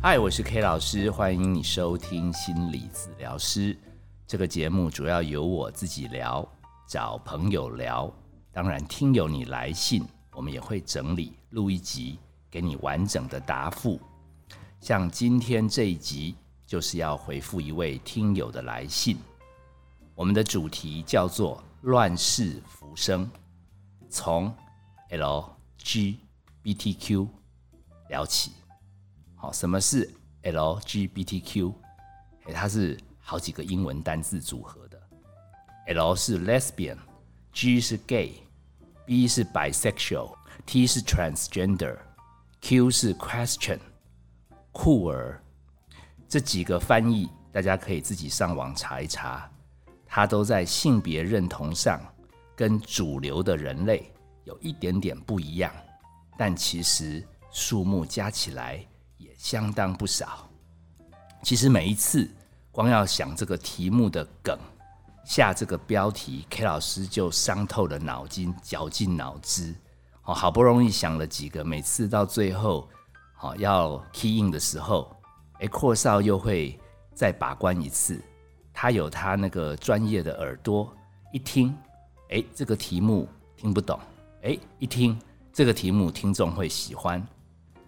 嗨，我是 K 老师，欢迎你收听心理治疗师这个节目。主要由我自己聊，找朋友聊。当然，听友你来信，我们也会整理录一集，给你完整的答复。像今天这一集，就是要回复一位听友的来信。我们的主题叫做“乱世浮生”，从 LGBTQ 聊起。好，什么是 LGBTQ？哎，它是好几个英文单字组合的。L 是 lesbian，G 是 gay，B 是 bisexual，T 是 transgender，Q 是 question，酷儿。这几个翻译大家可以自己上网查一查，它都在性别认同上跟主流的人类有一点点不一样，但其实数目加起来。也相当不少。其实每一次光要想这个题目的梗，下这个标题，K 老师就伤透了脑筋，绞尽脑汁。哦，好不容易想了几个，每次到最后，好要 key in 的时候，哎，阔少又会再把关一次。他有他那个专业的耳朵，一听，哎，这个题目听不懂，哎，一听这个题目听众会喜欢。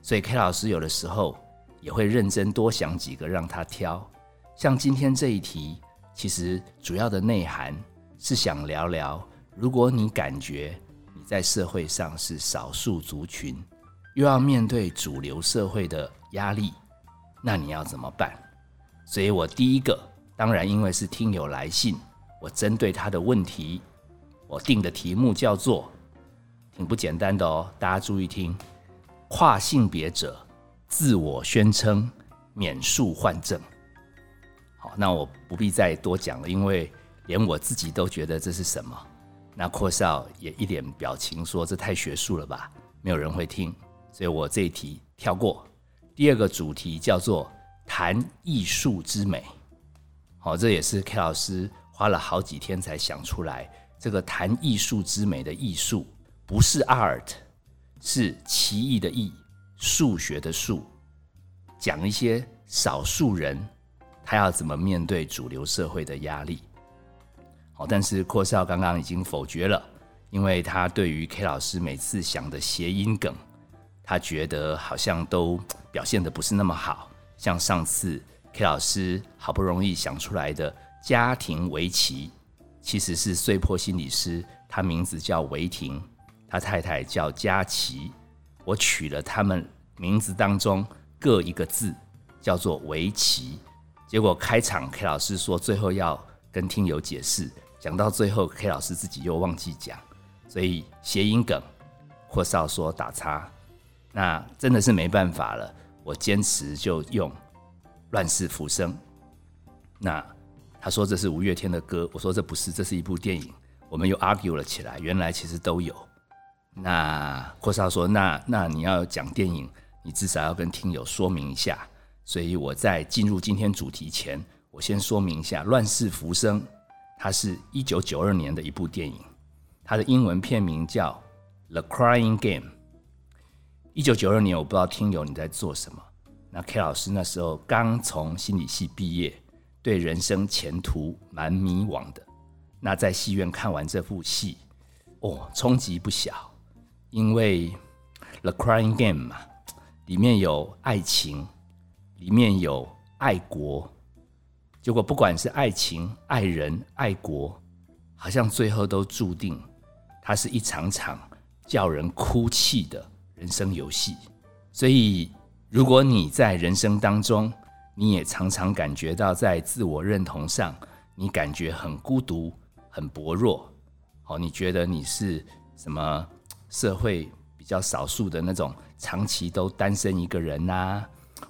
所以 K 老师有的时候也会认真多想几个让他挑，像今天这一题，其实主要的内涵是想聊聊，如果你感觉你在社会上是少数族群，又要面对主流社会的压力，那你要怎么办？所以我第一个，当然因为是听友来信，我针对他的问题，我定的题目叫做，挺不简单的哦，大家注意听。跨性别者自我宣称免术换证，好，那我不必再多讲了，因为连我自己都觉得这是什么。那阔少也一脸表情说：“这太学术了吧，没有人会听。”所以我这一题跳过。第二个主题叫做谈艺术之美，好，这也是 K 老师花了好几天才想出来。这个谈艺术之美的艺术不是 art。是奇异的异，数学的数，讲一些少数人他要怎么面对主流社会的压力。好，但是阔少刚刚已经否决了，因为他对于 K 老师每次想的谐音梗，他觉得好像都表现的不是那么好。像上次 K 老师好不容易想出来的家庭围棋，其实是碎破心理师，他名字叫维婷。他太太叫佳琪，我取了他们名字当中各一个字，叫做围棋。结果开场 K 老师说最后要跟听友解释，讲到最后 K 老师自己又忘记讲，所以谐音梗或少说打叉，那真的是没办法了。我坚持就用乱世浮生。那他说这是五月天的歌，我说这不是，这是一部电影。我们又 argue 了起来，原来其实都有。那阔少说：“那那你要讲电影，你至少要跟听友说明一下。所以我在进入今天主题前，我先说明一下《乱世浮生》，它是一九九二年的一部电影，它的英文片名叫《The Crying Game》。一九九二年，我不知道听友你在做什么。那 K 老师那时候刚从心理系毕业，对人生前途蛮迷惘的。那在戏院看完这部戏，哦，冲击不小。”因为《The Crying Game》嘛，里面有爱情，里面有爱国，结果不管是爱情、爱人、爱国，好像最后都注定，它是一场场叫人哭泣的人生游戏。所以，如果你在人生当中，你也常常感觉到在自我认同上，你感觉很孤独、很薄弱，好，你觉得你是什么？社会比较少数的那种，长期都单身一个人呐，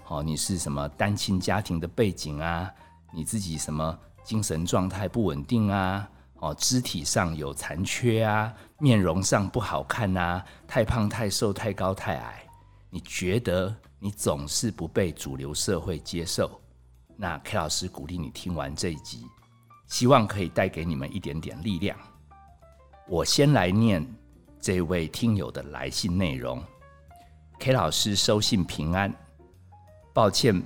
哦，你是什么单亲家庭的背景啊？你自己什么精神状态不稳定啊？哦，肢体上有残缺啊，面容上不好看啊，太胖太瘦太高太矮，你觉得你总是不被主流社会接受？那 K 老师鼓励你听完这一集，希望可以带给你们一点点力量。我先来念。这位听友的来信内容，K 老师收信平安。抱歉，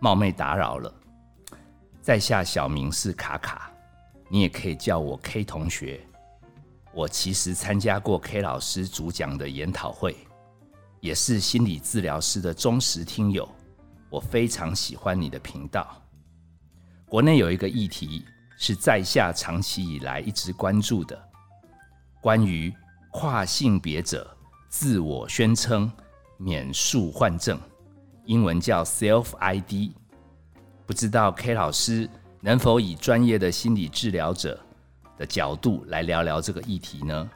冒昧打扰了。在下小名是卡卡，你也可以叫我 K 同学。我其实参加过 K 老师主讲的研讨会，也是心理治疗师的忠实听友。我非常喜欢你的频道。国内有一个议题是在下长期以来一直关注的，关于跨性别者自我宣称免术换证，英文叫 Self ID。不知道 K 老师能否以专业的心理治疗者的角度来聊聊这个议题呢？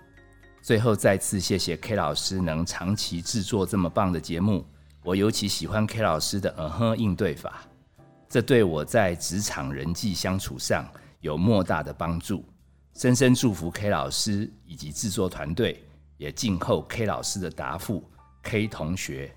最后再次谢谢 K 老师能长期制作这么棒的节目，我尤其喜欢 K 老师的嗯哼应对法。这对我在职场人际相处上有莫大的帮助，深深祝福 K 老师以及制作团队，也静候 K 老师的答复。K 同学，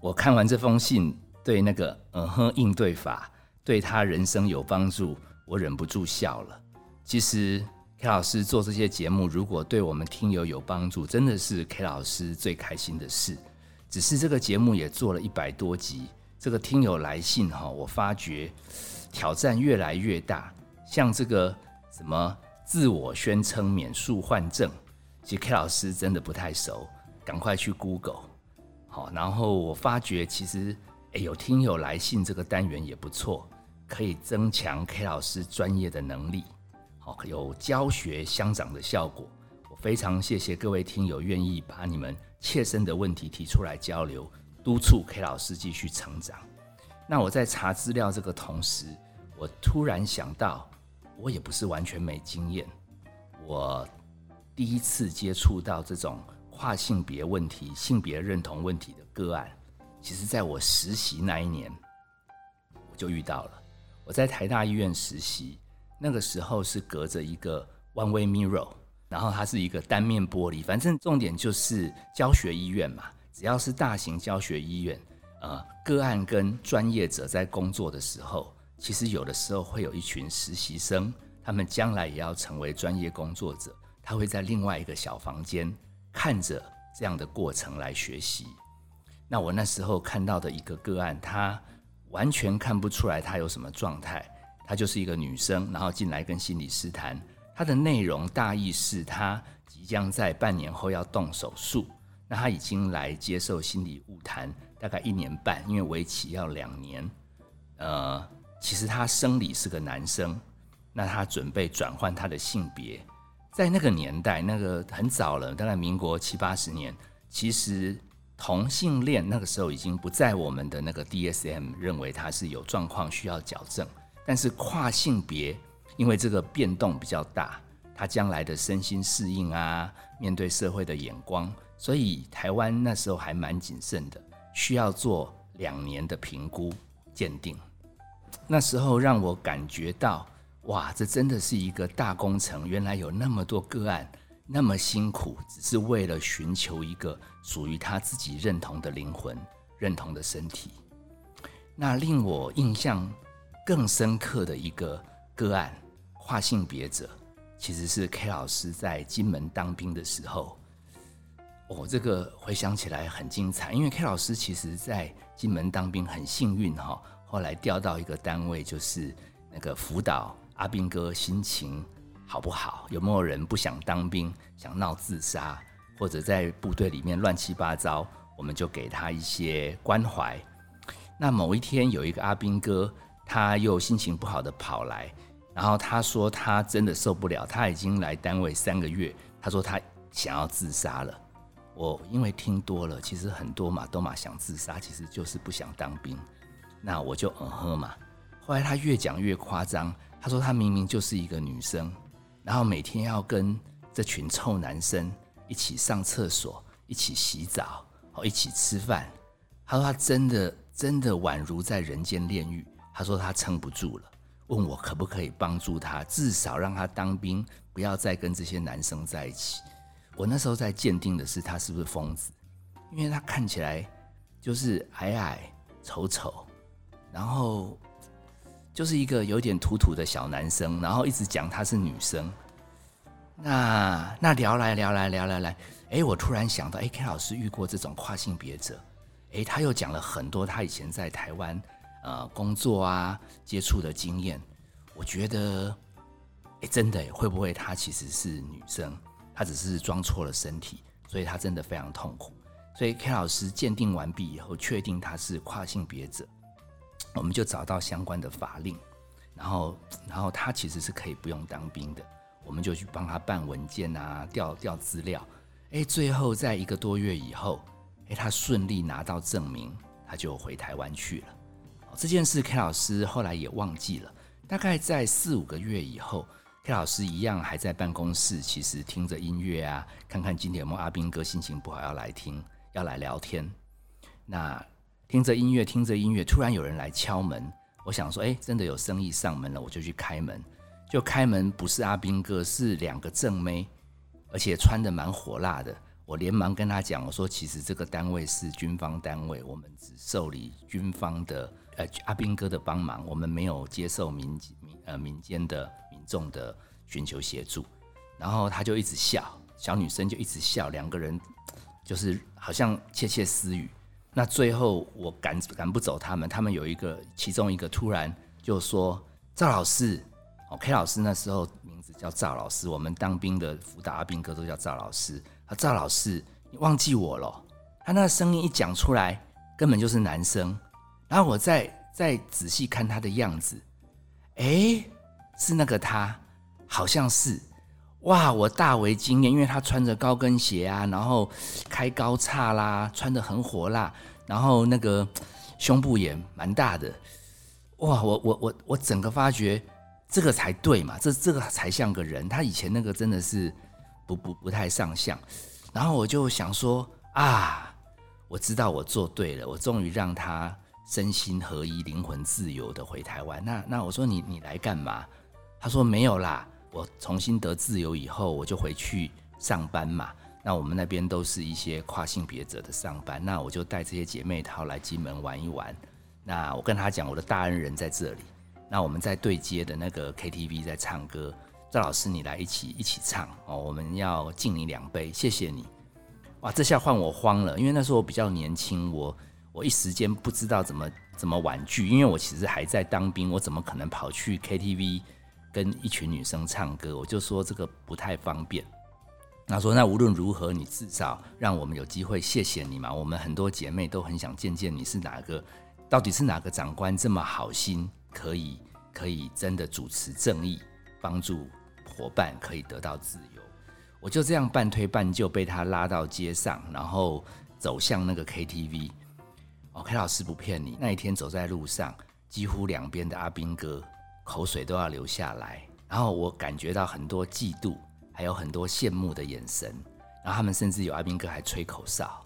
我看完这封信，对那个嗯哼应对法对他人生有帮助，我忍不住笑了。其实 K 老师做这些节目，如果对我们听友有帮助，真的是 K 老师最开心的事。只是这个节目也做了一百多集。这个听友来信哈，我发觉挑战越来越大。像这个什么自我宣称免术换证，其实 K 老师真的不太熟，赶快去 Google。好，然后我发觉其实诶有听友来信这个单元也不错，可以增强 K 老师专业的能力，好有教学相长的效果。我非常谢谢各位听友愿意把你们切身的问题提出来交流。督促 K 老师继续成长。那我在查资料这个同时，我突然想到，我也不是完全没经验。我第一次接触到这种跨性别问题、性别认同问题的个案，其实在我实习那一年，我就遇到了。我在台大医院实习，那个时候是隔着一个 one way mirror，然后它是一个单面玻璃，反正重点就是教学医院嘛。只要是大型教学医院，呃，个案跟专业者在工作的时候，其实有的时候会有一群实习生，他们将来也要成为专业工作者，他会在另外一个小房间看着这样的过程来学习。那我那时候看到的一个个案，他完全看不出来他有什么状态，他就是一个女生，然后进来跟心理师谈，他的内容大意是他即将在半年后要动手术。那他已经来接受心理物谈，大概一年半，因为为期要两年。呃，其实他生理是个男生，那他准备转换他的性别。在那个年代，那个很早了，大概民国七八十年，其实同性恋那个时候已经不在我们的那个 DSM 认为他是有状况需要矫正。但是跨性别，因为这个变动比较大，他将来的身心适应啊，面对社会的眼光。所以台湾那时候还蛮谨慎的，需要做两年的评估鉴定。那时候让我感觉到，哇，这真的是一个大工程。原来有那么多个案那么辛苦，只是为了寻求一个属于他自己认同的灵魂、认同的身体。那令我印象更深刻的一个个案，跨性别者，其实是 K 老师在金门当兵的时候。哦，这个回想起来很精彩，因为 K 老师其实在金门当兵很幸运哈，后来调到一个单位，就是那个辅导阿兵哥心情好不好，有没有人不想当兵，想闹自杀，或者在部队里面乱七八糟，我们就给他一些关怀。那某一天有一个阿兵哥，他又心情不好的跑来，然后他说他真的受不了，他已经来单位三个月，他说他想要自杀了。我因为听多了，其实很多嘛都嘛想自杀，其实就是不想当兵。那我就嗯哼嘛。后来他越讲越夸张，他说他明明就是一个女生，然后每天要跟这群臭男生一起上厕所、一起洗澡、哦一起吃饭。他说他真的真的宛如在人间炼狱。他说他撑不住了，问我可不可以帮助他，至少让他当兵，不要再跟这些男生在一起。我那时候在鉴定的是他是不是疯子，因为他看起来就是矮矮丑丑，然后就是一个有点土土的小男生，然后一直讲他是女生。那那聊来聊来聊来来，哎，我突然想到，哎，K 老师遇过这种跨性别者，哎，他又讲了很多他以前在台湾呃工作啊接触的经验。我觉得，诶，真的会不会他其实是女生，他只是装错了身体，所以他真的非常痛苦。所以 K 老师鉴定完毕以后，确定他是跨性别者，我们就找到相关的法令，然后，然后他其实是可以不用当兵的，我们就去帮他办文件啊，调调资料，哎，最后在一个多月以后，哎，他顺利拿到证明，他就回台湾去了。这件事 K 老师后来也忘记了，大概在四五个月以后，K 老师一样还在办公室，其实听着音乐啊，看看今天有没有阿兵哥心情不好要来听。要来聊天，那听着音乐，听着音乐，突然有人来敲门。我想说，哎，真的有生意上门了，我就去开门。就开门不是阿兵哥，是两个正妹，而且穿的蛮火辣的。我连忙跟他讲，我说其实这个单位是军方单位，我们只受理军方的呃阿兵哥的帮忙，我们没有接受民民呃民间的民众的寻求协助。然后他就一直笑，小女生就一直笑，两个人。就是好像窃窃私语，那最后我赶赶不走他们，他们有一个其中一个突然就说赵老师，哦 K 老师那时候名字叫赵老师，我们当兵的辅导阿兵哥都叫赵老师，啊赵老师你忘记我了？他那个声音一讲出来，根本就是男生，然后我再再仔细看他的样子，哎，是那个他，好像是。哇！我大为惊艳，因为他穿着高跟鞋啊，然后开高叉啦，穿的很火辣，然后那个胸部也蛮大的。哇！我我我我整个发觉这个才对嘛，这这个才像个人。他以前那个真的是不不不太上相。然后我就想说啊，我知道我做对了，我终于让他身心合一、灵魂自由的回台湾。那那我说你你来干嘛？他说没有啦。我重新得自由以后，我就回去上班嘛。那我们那边都是一些跨性别者的上班，那我就带这些姐妹淘来金门玩一玩。那我跟他讲，我的大恩人在这里。那我们在对接的那个 KTV 在唱歌，赵老师你来一起一起唱哦。我们要敬你两杯，谢谢你。哇，这下换我慌了，因为那时候我比较年轻，我我一时间不知道怎么怎么婉拒，因为我其实还在当兵，我怎么可能跑去 KTV？跟一群女生唱歌，我就说这个不太方便。他说：“那无论如何，你至少让我们有机会谢谢你嘛。我们很多姐妹都很想见见你是哪个，到底是哪个长官这么好心，可以可以真的主持正义，帮助伙伴可以得到自由。”我就这样半推半就被他拉到街上，然后走向那个 KTV。OK，老师不骗你，那一天走在路上，几乎两边的阿兵哥。口水都要流下来，然后我感觉到很多嫉妒，还有很多羡慕的眼神，然后他们甚至有阿兵哥还吹口哨，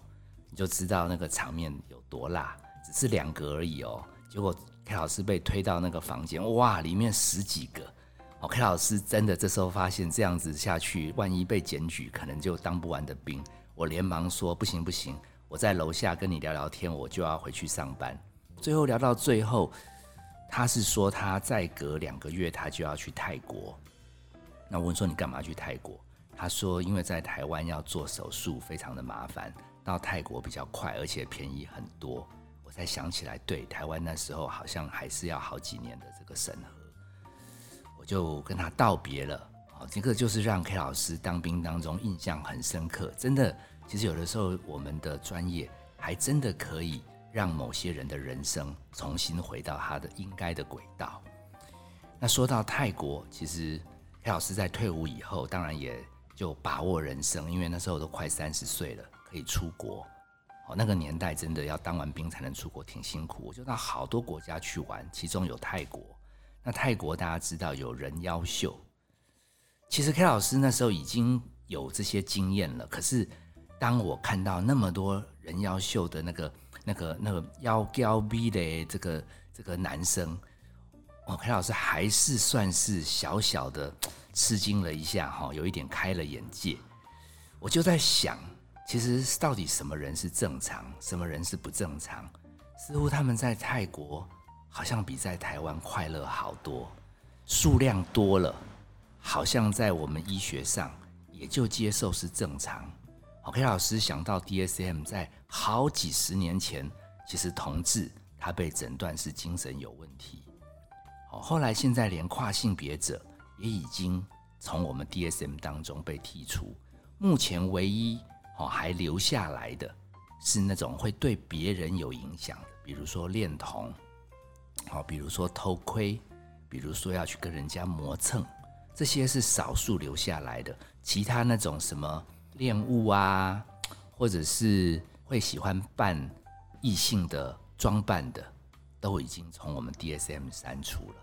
你就知道那个场面有多辣。只是两个而已哦，结果 K 老师被推到那个房间，哇，里面十几个。哦，K 老师真的这时候发现这样子下去，万一被检举，可能就当不完的兵。我连忙说不行不行，我在楼下跟你聊聊天，我就要回去上班。最后聊到最后。他是说他再隔两个月他就要去泰国，那我问说你干嘛去泰国？他说因为在台湾要做手术非常的麻烦，到泰国比较快而且便宜很多。我才想起来，对，台湾那时候好像还是要好几年的这个审核，我就跟他道别了。好，这个就是让 K 老师当兵当中印象很深刻。真的，其实有的时候我们的专业还真的可以。让某些人的人生重新回到他的应该的轨道。那说到泰国，其实黑老师在退伍以后，当然也就把握人生，因为那时候都快三十岁了，可以出国。哦，那个年代真的要当完兵才能出国，挺辛苦。我就到好多国家去玩，其中有泰国。那泰国大家知道有人妖秀，其实 K 老师那时候已经有这些经验了。可是当我看到那么多人妖秀的那个。那个那个腰高 B 的这个这个男生，哦，K 老师还是算是小小的吃惊了一下哈，有一点开了眼界。我就在想，其实到底什么人是正常，什么人是不正常？似乎他们在泰国好像比在台湾快乐好多，数量多了，好像在我们医学上也就接受是正常。OK，老师想到 DSM 在好几十年前其实同志他被诊断是精神有问题。好，后来现在连跨性别者也已经从我们 DSM 当中被剔除。目前唯一哦还留下来的是那种会对别人有影响的，比如说恋童，好，比如说偷窥，比如说要去跟人家磨蹭，这些是少数留下来的。其他那种什么恋物啊，或者是会喜欢扮异性的装扮的。都已经从我们 DSM 删除了，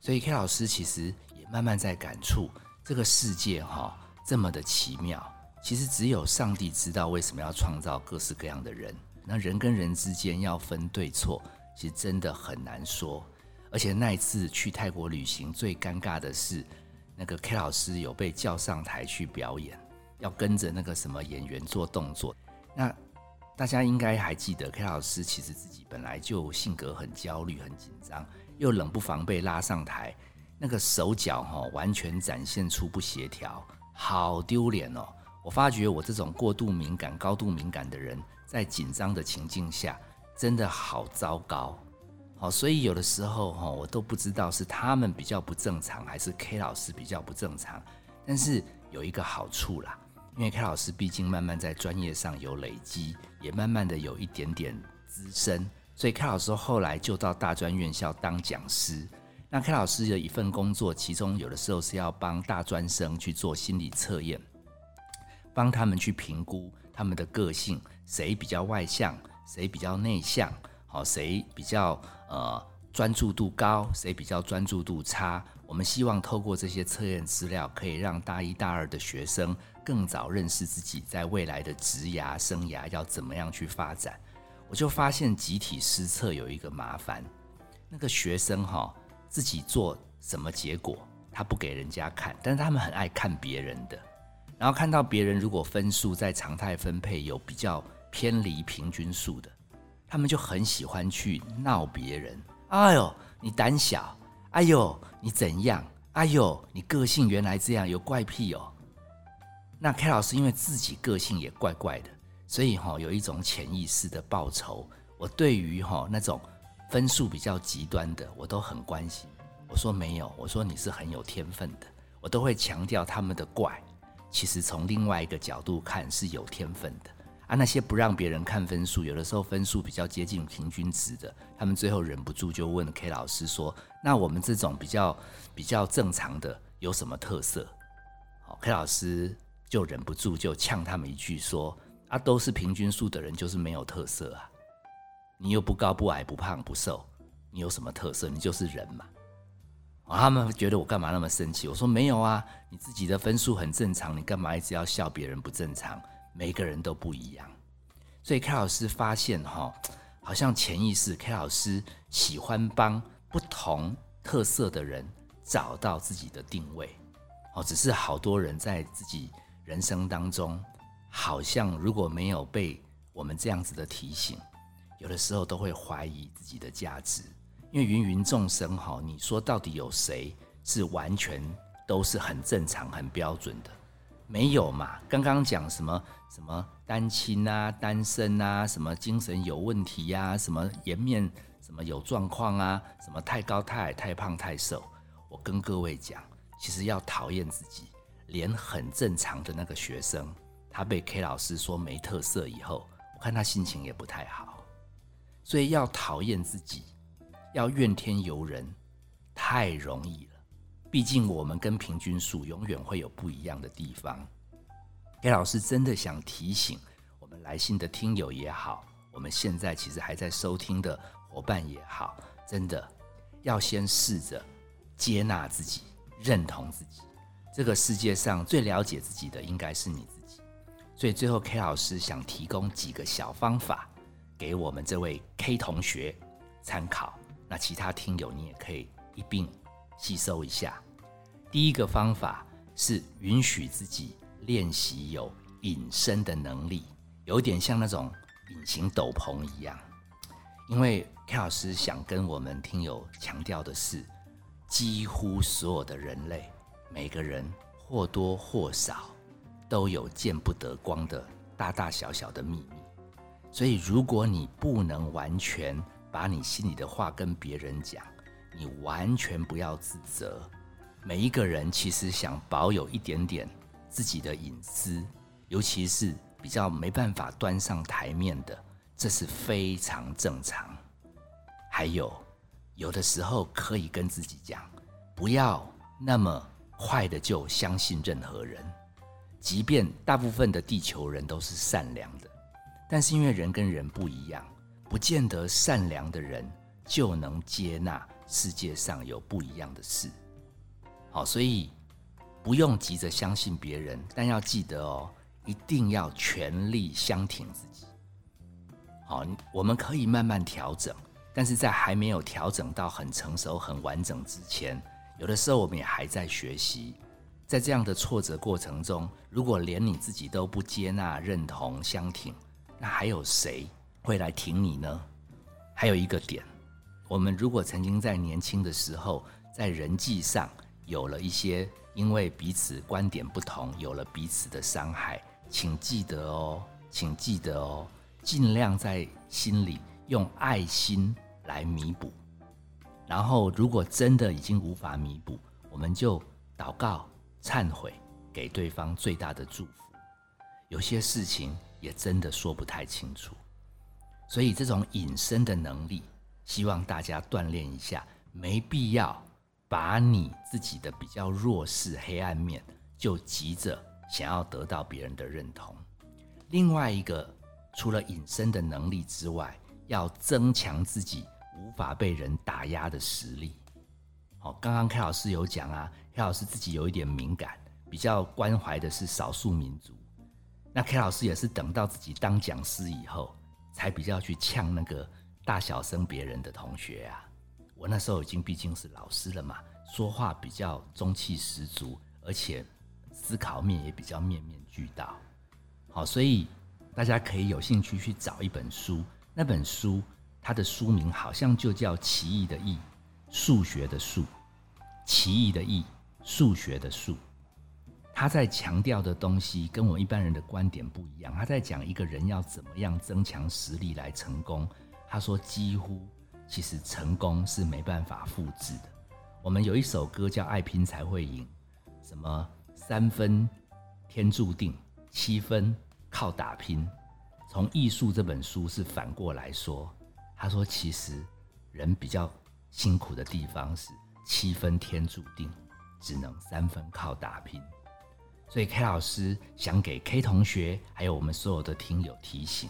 所以 K 老师其实也慢慢在感触这个世界哈这么的奇妙。其实只有上帝知道为什么要创造各式各样的人。那人跟人之间要分对错，其实真的很难说。而且那一次去泰国旅行，最尴尬的是那个 K 老师有被叫上台去表演，要跟着那个什么演员做动作。那大家应该还记得，K 老师其实自己本来就性格很焦虑、很紧张，又冷不防被拉上台，那个手脚哈完全展现出不协调，好丢脸哦！我发觉我这种过度敏感、高度敏感的人，在紧张的情境下，真的好糟糕。好，所以有的时候哈，我都不知道是他们比较不正常，还是 K 老师比较不正常。但是有一个好处啦。因为 K 老师毕竟慢慢在专业上有累积，也慢慢的有一点点资深，所以 K 老师后来就到大专院校当讲师。那 K 老师的一份工作，其中有的时候是要帮大专生去做心理测验，帮他们去评估他们的个性，谁比较外向，谁比较内向，好，谁比较呃专注度高，谁比较专注度差。我们希望透过这些测验资料，可以让大一、大二的学生更早认识自己在未来的职涯生涯要怎么样去发展。我就发现集体失策有一个麻烦，那个学生哈自己做什么结果他不给人家看，但是他们很爱看别人的，然后看到别人如果分数在常态分配有比较偏离平均数的，他们就很喜欢去闹别人。哎呦，你胆小！哎呦，你怎样？哎呦，你个性原来这样，有怪癖哦。那 K 老师因为自己个性也怪怪的，所以哈有一种潜意识的报仇。我对于哈那种分数比较极端的，我都很关心。我说没有，我说你是很有天分的，我都会强调他们的怪。其实从另外一个角度看是有天分的。啊，那些不让别人看分数，有的时候分数比较接近平均值的，他们最后忍不住就问 K 老师说：“那我们这种比较比较正常的有什么特色？”好，K 老师就忍不住就呛他们一句说：“啊，都是平均数的人就是没有特色啊！你又不高不矮不胖不瘦，你有什么特色？你就是人嘛！”啊，他们觉得我干嘛那么生气？我说没有啊，你自己的分数很正常，你干嘛一直要笑别人不正常？每个人都不一样，所以 K 老师发现哈，好像潜意识 K 老师喜欢帮不同特色的人找到自己的定位，哦，只是好多人在自己人生当中，好像如果没有被我们这样子的提醒，有的时候都会怀疑自己的价值，因为芸芸众生哈，你说到底有谁是完全都是很正常、很标准的？没有嘛？刚刚讲什么什么单亲啊、单身啊、什么精神有问题呀、什么颜面什么有状况啊、什么太高太矮、太胖太瘦。我跟各位讲，其实要讨厌自己，连很正常的那个学生，他被 K 老师说没特色以后，我看他心情也不太好。所以要讨厌自己，要怨天尤人，太容易了。毕竟我们跟平均数永远会有不一样的地方。K 老师真的想提醒我们来信的听友也好，我们现在其实还在收听的伙伴也好，真的要先试着接纳自己、认同自己。这个世界上最了解自己的应该是你自己。所以最后，K 老师想提供几个小方法给我们这位 K 同学参考。那其他听友你也可以一并吸收一下。第一个方法是允许自己练习有隐身的能力，有点像那种隐形斗篷一样。因为 K 老师想跟我们听友强调的是，几乎所有的人类，每个人或多或少都有见不得光的大大小小的秘密。所以，如果你不能完全把你心里的话跟别人讲，你完全不要自责。每一个人其实想保有一点点自己的隐私，尤其是比较没办法端上台面的，这是非常正常。还有，有的时候可以跟自己讲，不要那么快的就相信任何人。即便大部分的地球人都是善良的，但是因为人跟人不一样，不见得善良的人就能接纳世界上有不一样的事。好，所以不用急着相信别人，但要记得哦，一定要全力相挺自己。好，我们可以慢慢调整，但是在还没有调整到很成熟、很完整之前，有的时候我们也还在学习。在这样的挫折过程中，如果连你自己都不接纳、认同、相挺，那还有谁会来挺你呢？还有一个点，我们如果曾经在年轻的时候，在人际上有了一些因为彼此观点不同，有了彼此的伤害，请记得哦，请记得哦，尽量在心里用爱心来弥补。然后，如果真的已经无法弥补，我们就祷告。忏悔，给对方最大的祝福。有些事情也真的说不太清楚，所以这种隐身的能力，希望大家锻炼一下。没必要把你自己的比较弱势、黑暗面，就急着想要得到别人的认同。另外一个，除了隐身的能力之外，要增强自己无法被人打压的实力。好，刚刚 K 老师有讲啊。K 老师自己有一点敏感，比较关怀的是少数民族。那 K 老师也是等到自己当讲师以后，才比较去呛那个大小声别人的同学啊。我那时候已经毕竟是老师了嘛，说话比较中气十足，而且思考面也比较面面俱到。好，所以大家可以有兴趣去找一本书，那本书它的书名好像就叫《奇异的异》，数学的数，奇异的异。数学的数，他在强调的东西跟我一般人的观点不一样。他在讲一个人要怎么样增强实力来成功。他说，几乎其实成功是没办法复制的。我们有一首歌叫《爱拼才会赢》，什么三分天注定，七分靠打拼。从艺术这本书是反过来说，他说其实人比较辛苦的地方是七分天注定。只能三分靠打拼，所以 K 老师想给 K 同学还有我们所有的听友提醒：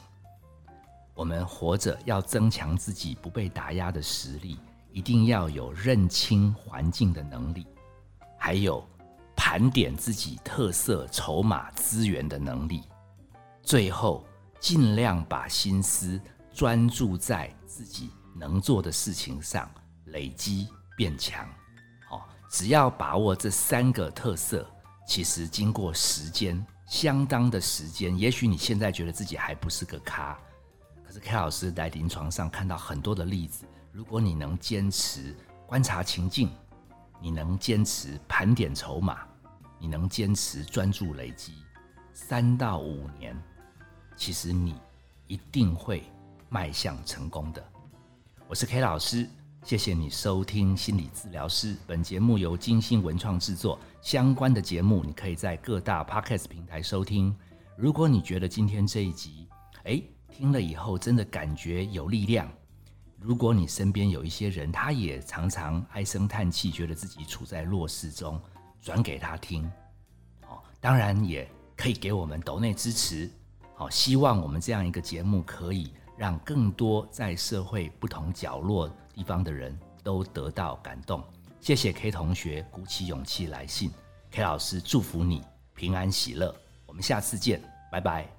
我们活着要增强自己不被打压的实力，一定要有认清环境的能力，还有盘点自己特色、筹码、资源的能力。最后，尽量把心思专注在自己能做的事情上，累积变强。哦只要把握这三个特色，其实经过时间相当的时间，也许你现在觉得自己还不是个咖，可是 K 老师在临床上看到很多的例子，如果你能坚持观察情境，你能坚持盘点筹码，你能坚持专注累积，三到五年，其实你一定会迈向成功的。我是 K 老师。谢谢你收听心理治疗师。本节目由金星文创制作，相关的节目你可以在各大 podcast 平台收听。如果你觉得今天这一集，哎，听了以后真的感觉有力量，如果你身边有一些人，他也常常唉声叹气，觉得自己处在弱势中，转给他听。哦，当然也可以给我们抖内支持。好，希望我们这样一个节目可以让更多在社会不同角落。地方的人都得到感动，谢谢 K 同学鼓起勇气来信，K 老师祝福你平安喜乐，我们下次见，拜拜。